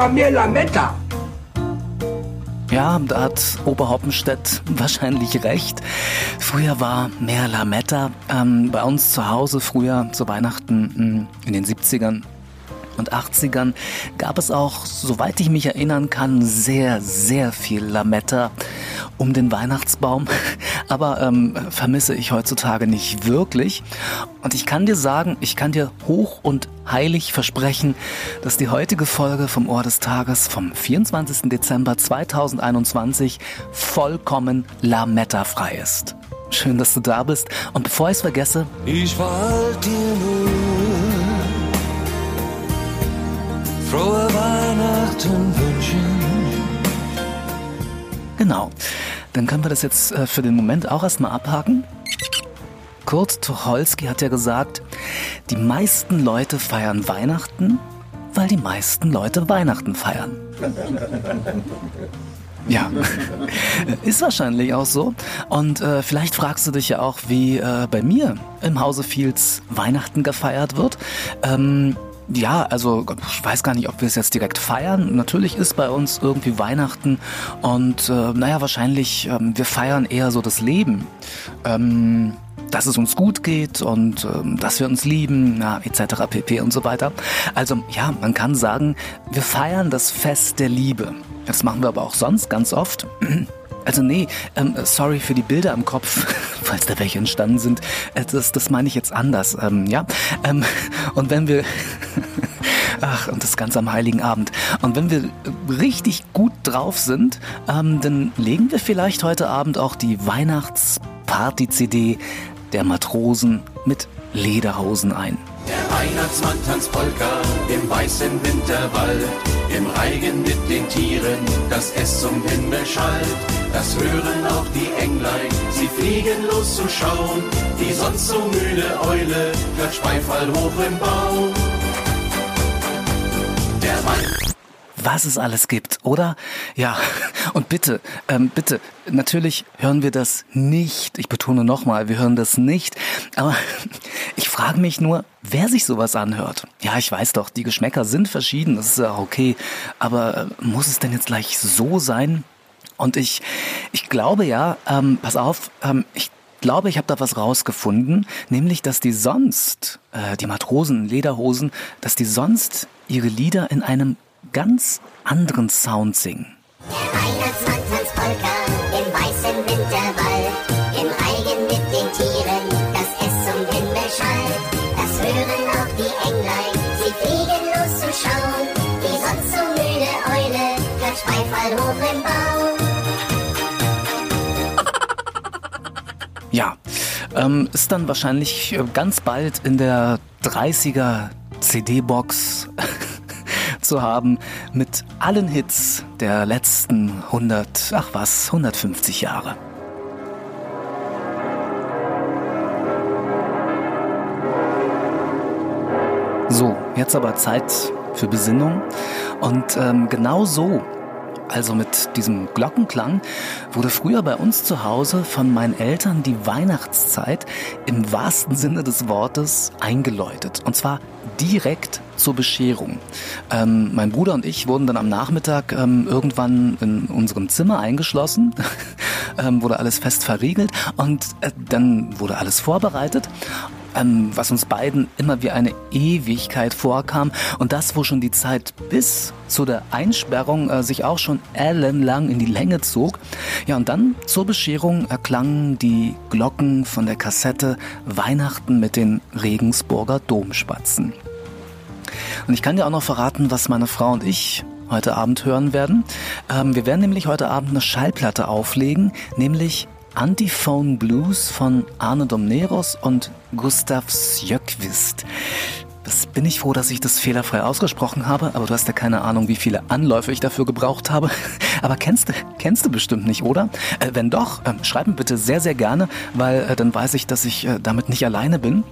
War mehr Lametta. Ja, da hat Oberhoppenstedt wahrscheinlich recht. Früher war mehr Lametta. Ähm, bei uns zu Hause früher zu Weihnachten hm, in den 70ern und 80ern gab es auch, soweit ich mich erinnern kann, sehr, sehr viel Lametta um den Weihnachtsbaum. Aber ähm, vermisse ich heutzutage nicht wirklich. Und ich kann dir sagen, ich kann dir hoch und heilig versprechen, dass die heutige Folge vom Ohr des Tages vom 24. Dezember 2021 vollkommen Lametta-frei ist. Schön, dass du da bist. Und bevor ich es vergesse, ich wollte dir nur frohe Weihnachten wünschen. Genau. Dann können wir das jetzt äh, für den Moment auch erstmal abhaken. Kurt Tucholsky hat ja gesagt, die meisten Leute feiern Weihnachten, weil die meisten Leute Weihnachten feiern. Ja, ist wahrscheinlich auch so. Und äh, vielleicht fragst du dich ja auch, wie äh, bei mir im Hause Fields Weihnachten gefeiert wird. Ähm, ja, also ich weiß gar nicht, ob wir es jetzt direkt feiern. Natürlich ist bei uns irgendwie Weihnachten und äh, naja, wahrscheinlich, ähm, wir feiern eher so das Leben. Ähm, dass es uns gut geht und ähm, dass wir uns lieben, ja, etc. pp. und so weiter. Also ja, man kann sagen, wir feiern das Fest der Liebe. Das machen wir aber auch sonst ganz oft. Also nee, ähm, sorry für die Bilder im Kopf, falls da welche entstanden sind. Äh, das, das meine ich jetzt anders, ähm, ja. Ähm, und wenn wir, ach, und das Ganze am Heiligen Abend. Und wenn wir richtig gut drauf sind, ähm, dann legen wir vielleicht heute Abend auch die Weihnachtsparty-CD der Matrosen mit Lederhosen ein. Der Weihnachtsmann tanzt Polka im weißen Winterwald, im Reigen mit den Tieren, das es zum Himmel schallt. Das hören auch die Englein, sie fliegen los zu schauen. Die sonst so müde Eule klatscht Beifall hoch im Baum. Was es alles gibt, oder? Ja, und bitte, ähm, bitte, natürlich hören wir das nicht. Ich betone nochmal, wir hören das nicht. Aber ich frage mich nur, wer sich sowas anhört. Ja, ich weiß doch, die Geschmäcker sind verschieden, das ist ja okay. Aber äh, muss es denn jetzt gleich so sein? Und ich, ich glaube ja, ähm, pass auf, ähm, ich glaube, ich habe da was rausgefunden, nämlich, dass die sonst, äh, die Matrosen Lederhosen, dass die sonst ihre Lieder in einem ganz anderen Sound singen. Der Weihnachtsmann tanzt Polka im weißen Winterwald, im Reigen mit den Tieren, das es zum Himmel schallt. Das hören auch die Englein, sie fliegen los zu schauen. Die sonst so müde Eule klatscht Beifall hoch im Baum. Ja, ähm, ist dann wahrscheinlich äh, ganz bald in der 30er CD-Box zu haben mit allen Hits der letzten 100, ach was, 150 Jahre. So, jetzt aber Zeit für Besinnung. Und ähm, genau so also mit diesem Glockenklang, wurde früher bei uns zu Hause von meinen Eltern die Weihnachtszeit im wahrsten Sinne des Wortes eingeläutet. Und zwar direkt zur Bescherung. Ähm, mein Bruder und ich wurden dann am Nachmittag ähm, irgendwann in unserem Zimmer eingeschlossen, ähm, wurde alles fest verriegelt und äh, dann wurde alles vorbereitet ähm, was uns beiden immer wie eine Ewigkeit vorkam und das, wo schon die Zeit bis zu der Einsperrung äh, sich auch schon ellenlang in die Länge zog. Ja, und dann zur Bescherung erklangen die Glocken von der Kassette Weihnachten mit den Regensburger Domspatzen. Und ich kann dir auch noch verraten, was meine Frau und ich heute Abend hören werden. Ähm, wir werden nämlich heute Abend eine Schallplatte auflegen, nämlich Antiphone Blues von Arne Domneros und Gustav Sjöckvist. Das bin ich froh, dass ich das fehlerfrei ausgesprochen habe, aber du hast ja keine Ahnung, wie viele Anläufe ich dafür gebraucht habe. Aber kennst du, kennst du bestimmt nicht, oder? Äh, wenn doch, äh, schreib mir bitte sehr, sehr gerne, weil äh, dann weiß ich, dass ich äh, damit nicht alleine bin.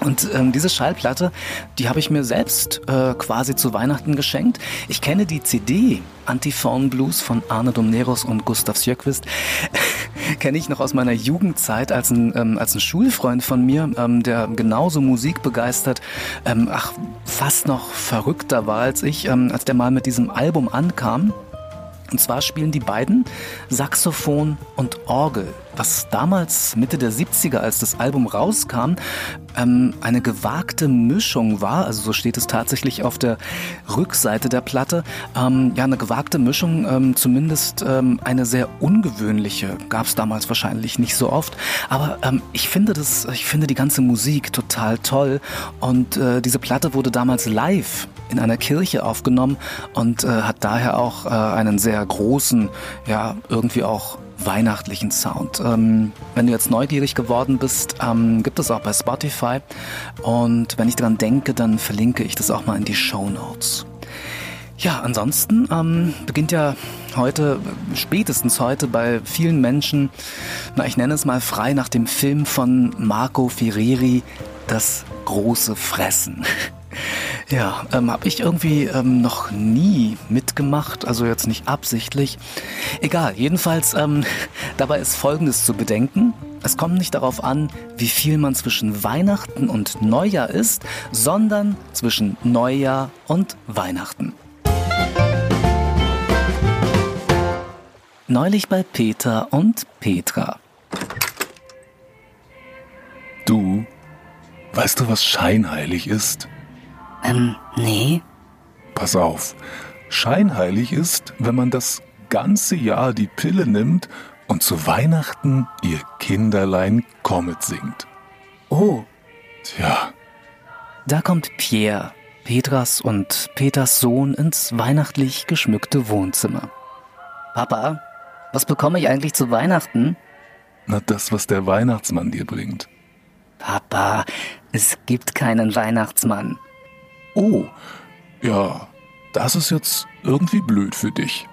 Und ähm, diese Schallplatte, die habe ich mir selbst äh, quasi zu Weihnachten geschenkt. Ich kenne die CD Antiphon Blues von Arne Domneros und Gustav Sjöckvist. kenne ich noch aus meiner Jugendzeit als ein, ähm, als ein Schulfreund von mir, ähm, der genauso Musik begeistert, ähm, ach, fast noch verrückter war als ich, ähm, als der mal mit diesem Album ankam. Und zwar spielen die beiden Saxophon und Orgel, was damals Mitte der 70er, als das Album rauskam, ähm, eine gewagte Mischung war. Also so steht es tatsächlich auf der Rückseite der Platte. Ähm, ja, eine gewagte Mischung, ähm, zumindest ähm, eine sehr ungewöhnliche. Gab es damals wahrscheinlich nicht so oft. Aber ähm, ich finde das, ich finde die ganze Musik total toll. Und äh, diese Platte wurde damals live in einer Kirche aufgenommen und äh, hat daher auch äh, einen sehr großen, ja, irgendwie auch weihnachtlichen Sound. Ähm, wenn du jetzt neugierig geworden bist, ähm, gibt es auch bei Spotify. Und wenn ich daran denke, dann verlinke ich das auch mal in die Show Notes. Ja, ansonsten ähm, beginnt ja heute, spätestens heute bei vielen Menschen, na ich nenne es mal frei nach dem Film von Marco Ferreri, das große Fressen. Ja, ähm, habe ich irgendwie ähm, noch nie mitgemacht, also jetzt nicht absichtlich. Egal, jedenfalls, ähm, dabei ist Folgendes zu bedenken. Es kommt nicht darauf an, wie viel man zwischen Weihnachten und Neujahr isst, sondern zwischen Neujahr und Weihnachten. Neulich bei Peter und Petra. Du, weißt du, was scheinheilig ist? Ähm, nee. Pass auf. Scheinheilig ist, wenn man das ganze Jahr die Pille nimmt und zu Weihnachten ihr Kinderlein Comet singt. Oh. Tja, Da kommt Pierre, Petras und Peters Sohn, ins weihnachtlich geschmückte Wohnzimmer. Papa, was bekomme ich eigentlich zu Weihnachten? na das, was der Weihnachtsmann dir bringt. Papa, es gibt keinen Weihnachtsmann. Oh, ja, das ist jetzt irgendwie blöd für dich.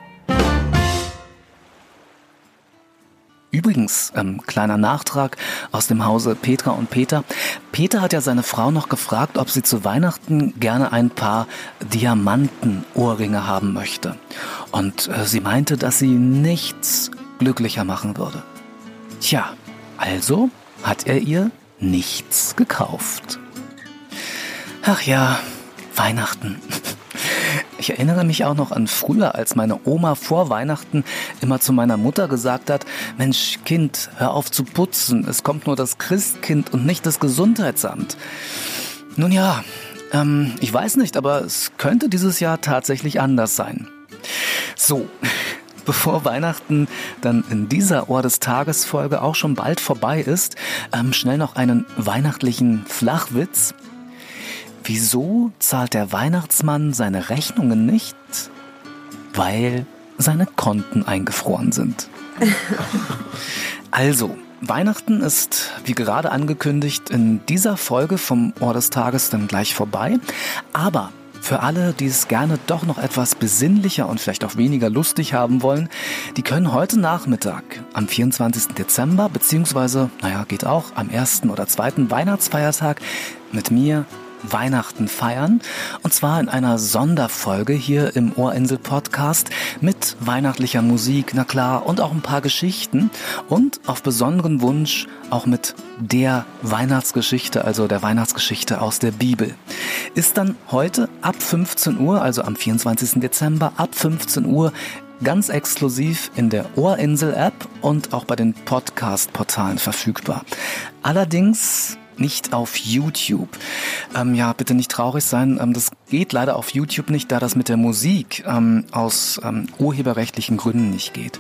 Übrigens, ähm, kleiner Nachtrag aus dem Hause Petra und Peter. Peter hat ja seine Frau noch gefragt, ob sie zu Weihnachten gerne ein paar Diamantenohrringe haben möchte. Und äh, sie meinte, dass sie nichts glücklicher machen würde. Tja, also hat er ihr nichts gekauft. Ach ja, Weihnachten. Ich erinnere mich auch noch an früher, als meine Oma vor Weihnachten immer zu meiner Mutter gesagt hat, Mensch, Kind, hör auf zu putzen, es kommt nur das Christkind und nicht das Gesundheitsamt. Nun ja, ähm, ich weiß nicht, aber es könnte dieses Jahr tatsächlich anders sein. So, bevor Weihnachten dann in dieser Ohr des Tages Folge auch schon bald vorbei ist, ähm, schnell noch einen weihnachtlichen Flachwitz. Wieso zahlt der Weihnachtsmann seine Rechnungen nicht? Weil seine Konten eingefroren sind. Also, Weihnachten ist, wie gerade angekündigt, in dieser Folge vom Ohr des Tages dann gleich vorbei. Aber für alle, die es gerne doch noch etwas besinnlicher und vielleicht auch weniger lustig haben wollen, die können heute Nachmittag am 24. Dezember, beziehungsweise, naja, geht auch am ersten oder zweiten Weihnachtsfeiertag mit mir Weihnachten feiern. Und zwar in einer Sonderfolge hier im Ohrinsel Podcast mit weihnachtlicher Musik, na klar, und auch ein paar Geschichten. Und auf besonderen Wunsch auch mit der Weihnachtsgeschichte, also der Weihnachtsgeschichte aus der Bibel. Ist dann heute ab 15 Uhr, also am 24. Dezember, ab 15 Uhr ganz exklusiv in der Ohrinsel-App und auch bei den Podcast-Portalen verfügbar. Allerdings nicht auf YouTube. Ähm, ja, bitte nicht traurig sein. Ähm, das geht leider auf YouTube nicht, da das mit der Musik ähm, aus ähm, urheberrechtlichen Gründen nicht geht.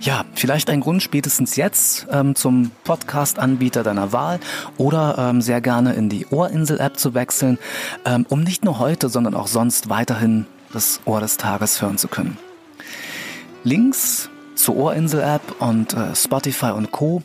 Ja, vielleicht ein Grund spätestens jetzt ähm, zum Podcast-Anbieter deiner Wahl oder ähm, sehr gerne in die Ohrinsel-App zu wechseln, um nicht nur heute, sondern auch sonst weiterhin das Ohr des Tages hören zu können. Links zur Ohrinsel-App und äh, Spotify und Co.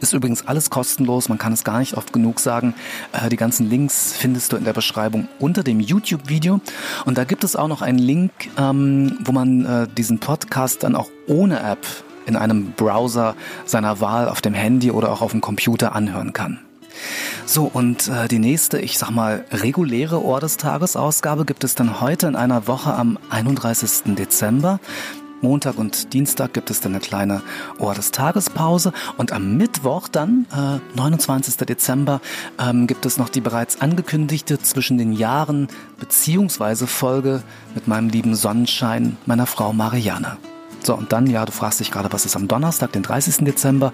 Ist übrigens alles kostenlos, man kann es gar nicht oft genug sagen. Äh, die ganzen Links findest du in der Beschreibung unter dem YouTube-Video. Und da gibt es auch noch einen Link, ähm, wo man äh, diesen Podcast dann auch ohne App in einem Browser seiner Wahl auf dem Handy oder auch auf dem Computer anhören kann. So, und äh, die nächste, ich sag mal, reguläre Ohr des Tages Ausgabe gibt es dann heute in einer Woche am 31. Dezember. Montag und Dienstag gibt es dann eine kleine Ohr des Tages Pause und am Mittwoch dann, äh, 29. Dezember, ähm, gibt es noch die bereits angekündigte zwischen den Jahren beziehungsweise Folge mit meinem lieben Sonnenschein, meiner Frau Marianne. So, und dann, ja, du fragst dich gerade, was ist am Donnerstag, den 30. Dezember?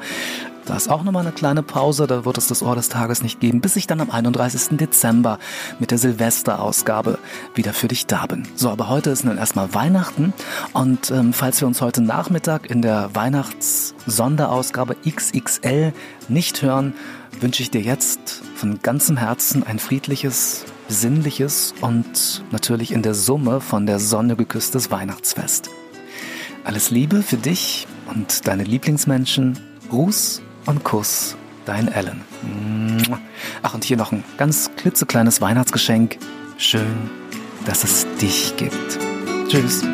Da ist auch nochmal eine kleine Pause, da wird es das Ohr des Tages nicht geben, bis ich dann am 31. Dezember mit der Silvesterausgabe wieder für dich da bin. So, aber heute ist nun erstmal Weihnachten und ähm, falls wir uns heute Nachmittag in der Weihnachts-Sonderausgabe XXL nicht hören, wünsche ich dir jetzt von ganzem Herzen ein friedliches, besinnliches und natürlich in der Summe von der Sonne geküsstes Weihnachtsfest. Alles Liebe für dich und deine Lieblingsmenschen. Gruß und Kuss, dein Ellen. Ach, und hier noch ein ganz klitzekleines Weihnachtsgeschenk. Schön, dass es dich gibt. Tschüss.